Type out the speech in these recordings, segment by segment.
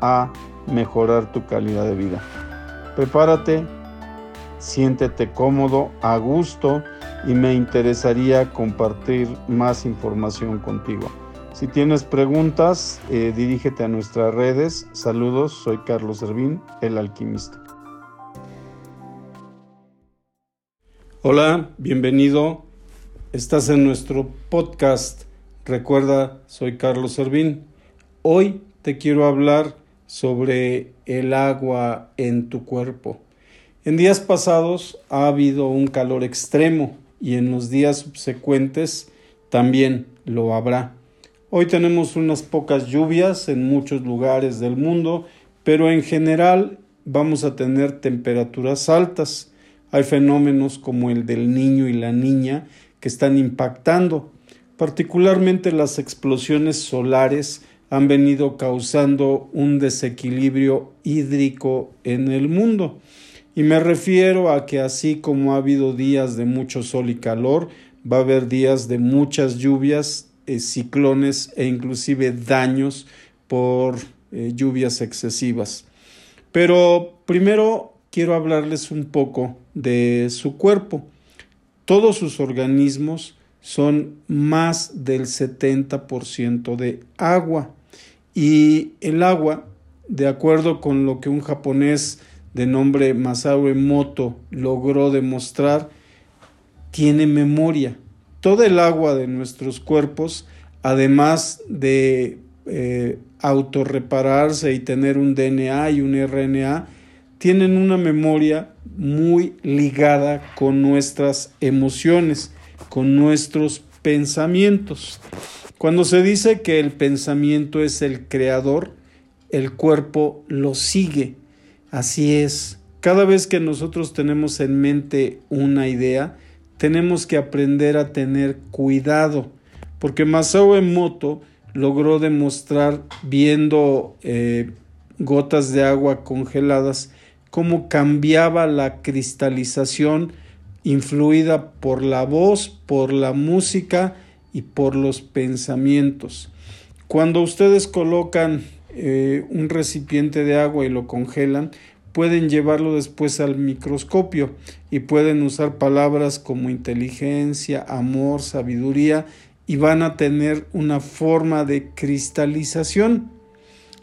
a mejorar tu calidad de vida. Prepárate, siéntete cómodo, a gusto y me interesaría compartir más información contigo. Si tienes preguntas, eh, dirígete a nuestras redes. Saludos, soy Carlos Servín, el alquimista. Hola, bienvenido. Estás en nuestro podcast. Recuerda, soy Carlos Servín. Hoy te quiero hablar sobre el agua en tu cuerpo. En días pasados ha habido un calor extremo y en los días subsecuentes también lo habrá. Hoy tenemos unas pocas lluvias en muchos lugares del mundo, pero en general vamos a tener temperaturas altas. Hay fenómenos como el del niño y la niña que están impactando, particularmente las explosiones solares han venido causando un desequilibrio hídrico en el mundo. Y me refiero a que así como ha habido días de mucho sol y calor, va a haber días de muchas lluvias, eh, ciclones e inclusive daños por eh, lluvias excesivas. Pero primero quiero hablarles un poco de su cuerpo. Todos sus organismos son más del 70% de agua. Y el agua, de acuerdo con lo que un japonés de nombre Masao Emoto logró demostrar, tiene memoria. Toda el agua de nuestros cuerpos, además de eh, autorrepararse y tener un DNA y un RNA, tienen una memoria muy ligada con nuestras emociones, con nuestros pensamientos. Cuando se dice que el pensamiento es el creador, el cuerpo lo sigue. Así es. Cada vez que nosotros tenemos en mente una idea, tenemos que aprender a tener cuidado, porque Masao Emoto logró demostrar viendo eh, gotas de agua congeladas cómo cambiaba la cristalización influida por la voz, por la música y por los pensamientos. Cuando ustedes colocan eh, un recipiente de agua y lo congelan, pueden llevarlo después al microscopio y pueden usar palabras como inteligencia, amor, sabiduría y van a tener una forma de cristalización.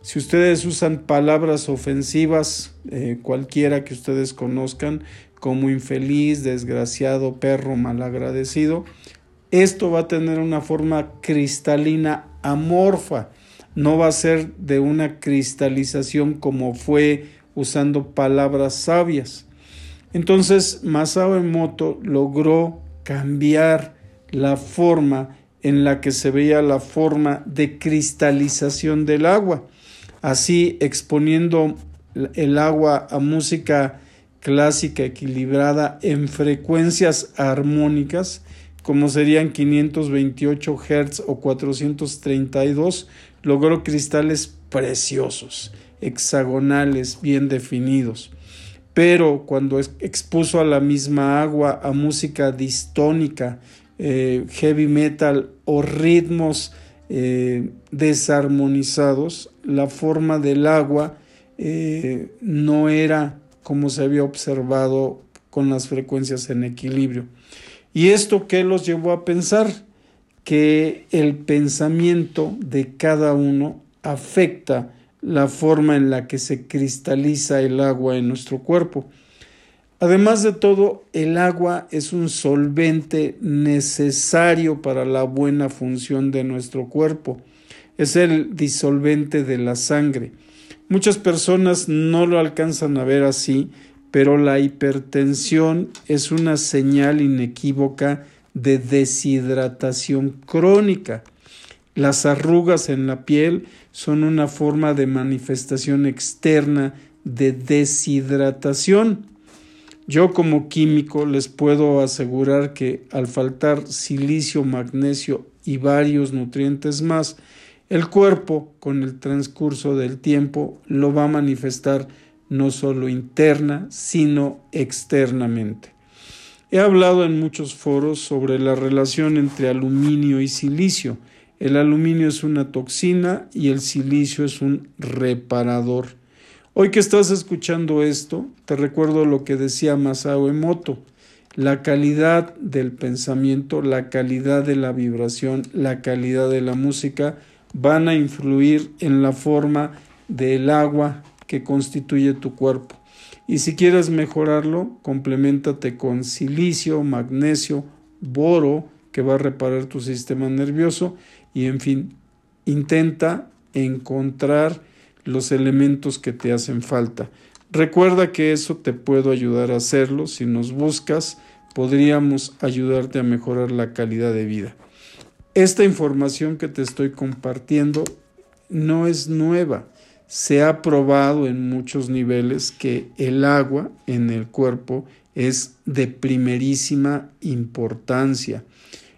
Si ustedes usan palabras ofensivas, eh, cualquiera que ustedes conozcan, como infeliz, desgraciado, perro, malagradecido, esto va a tener una forma cristalina amorfa, no va a ser de una cristalización como fue usando palabras sabias. Entonces Masao Emoto logró cambiar la forma en la que se veía la forma de cristalización del agua, así exponiendo el agua a música clásica equilibrada en frecuencias armónicas como serían 528 Hz o 432, logró cristales preciosos, hexagonales, bien definidos. Pero cuando expuso a la misma agua a música distónica, eh, heavy metal o ritmos eh, desarmonizados, la forma del agua eh, no era como se había observado con las frecuencias en equilibrio. ¿Y esto qué los llevó a pensar? Que el pensamiento de cada uno afecta la forma en la que se cristaliza el agua en nuestro cuerpo. Además de todo, el agua es un solvente necesario para la buena función de nuestro cuerpo. Es el disolvente de la sangre. Muchas personas no lo alcanzan a ver así, pero la hipertensión es una señal inequívoca de deshidratación crónica. Las arrugas en la piel son una forma de manifestación externa de deshidratación. Yo como químico les puedo asegurar que al faltar silicio, magnesio y varios nutrientes más, el cuerpo con el transcurso del tiempo lo va a manifestar no solo interna, sino externamente. He hablado en muchos foros sobre la relación entre aluminio y silicio. El aluminio es una toxina y el silicio es un reparador. Hoy que estás escuchando esto, te recuerdo lo que decía Masao Emoto. La calidad del pensamiento, la calidad de la vibración, la calidad de la música van a influir en la forma del agua que constituye tu cuerpo. Y si quieres mejorarlo, complementate con silicio, magnesio, boro, que va a reparar tu sistema nervioso y en fin, intenta encontrar los elementos que te hacen falta. Recuerda que eso te puedo ayudar a hacerlo. Si nos buscas, podríamos ayudarte a mejorar la calidad de vida. Esta información que te estoy compartiendo no es nueva. Se ha probado en muchos niveles que el agua en el cuerpo es de primerísima importancia.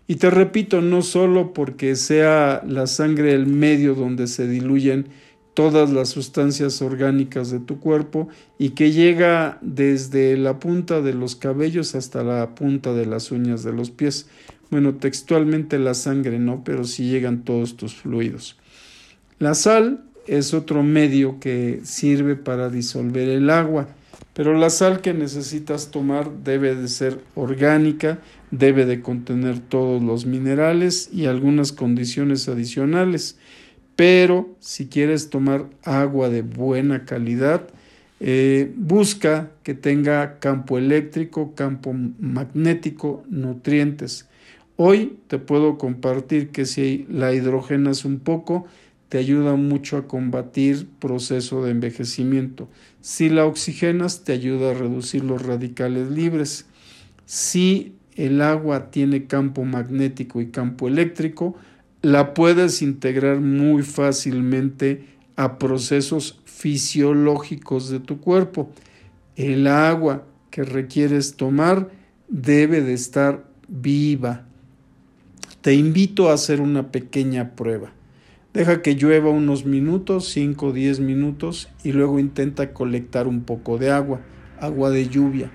Y te repito, no solo porque sea la sangre el medio donde se diluyen todas las sustancias orgánicas de tu cuerpo y que llega desde la punta de los cabellos hasta la punta de las uñas de los pies. Bueno, textualmente la sangre no, pero sí llegan todos tus fluidos. La sal es otro medio que sirve para disolver el agua, pero la sal que necesitas tomar debe de ser orgánica, debe de contener todos los minerales y algunas condiciones adicionales. Pero si quieres tomar agua de buena calidad, eh, busca que tenga campo eléctrico, campo magnético, nutrientes. Hoy te puedo compartir que si la hidrogenas un poco, te ayuda mucho a combatir proceso de envejecimiento. Si la oxigenas, te ayuda a reducir los radicales libres. Si el agua tiene campo magnético y campo eléctrico, la puedes integrar muy fácilmente a procesos fisiológicos de tu cuerpo. El agua que requieres tomar debe de estar viva, te invito a hacer una pequeña prueba. Deja que llueva unos minutos, 5 o 10 minutos, y luego intenta colectar un poco de agua, agua de lluvia.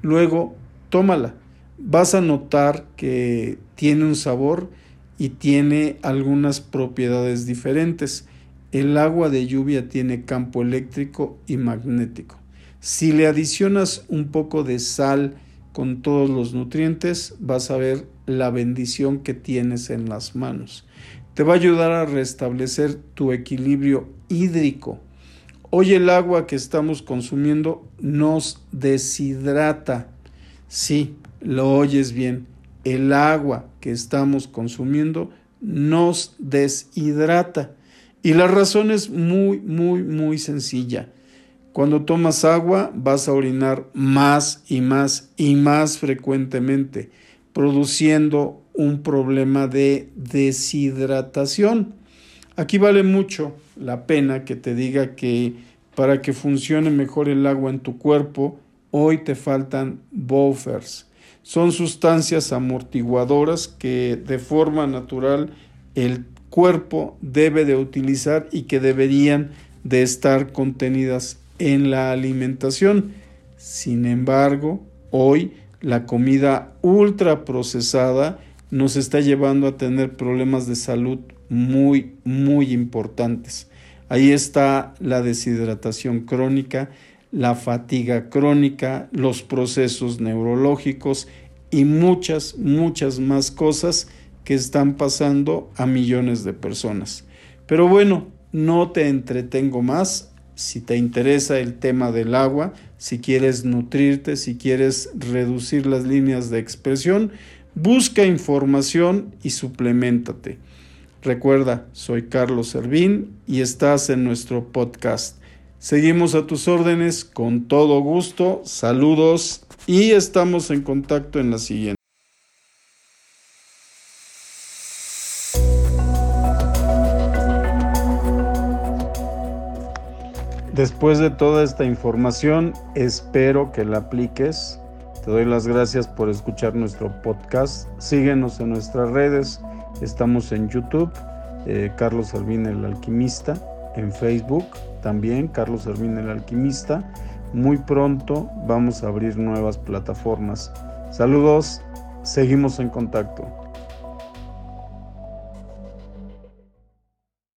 Luego, tómala. Vas a notar que tiene un sabor y tiene algunas propiedades diferentes. El agua de lluvia tiene campo eléctrico y magnético. Si le adicionas un poco de sal con todos los nutrientes, vas a ver la bendición que tienes en las manos. Te va a ayudar a restablecer tu equilibrio hídrico. Hoy el agua que estamos consumiendo nos deshidrata. Sí, lo oyes bien. El agua que estamos consumiendo nos deshidrata. Y la razón es muy, muy, muy sencilla. Cuando tomas agua vas a orinar más y más y más frecuentemente produciendo un problema de deshidratación. Aquí vale mucho la pena que te diga que para que funcione mejor el agua en tu cuerpo, hoy te faltan buffers. Son sustancias amortiguadoras que de forma natural el cuerpo debe de utilizar y que deberían de estar contenidas en la alimentación. Sin embargo, hoy la comida ultra procesada nos está llevando a tener problemas de salud muy, muy importantes. Ahí está la deshidratación crónica, la fatiga crónica, los procesos neurológicos y muchas, muchas más cosas que están pasando a millones de personas. Pero bueno, no te entretengo más. Si te interesa el tema del agua, si quieres nutrirte, si quieres reducir las líneas de expresión, Busca información y suplementate. Recuerda, soy Carlos Servín y estás en nuestro podcast. Seguimos a tus órdenes con todo gusto. Saludos y estamos en contacto en la siguiente. Después de toda esta información, espero que la apliques te doy las gracias por escuchar nuestro podcast. Síguenos en nuestras redes. Estamos en YouTube, eh, Carlos Servín el Alquimista, en Facebook también, Carlos Servín el Alquimista. Muy pronto vamos a abrir nuevas plataformas. Saludos, seguimos en contacto.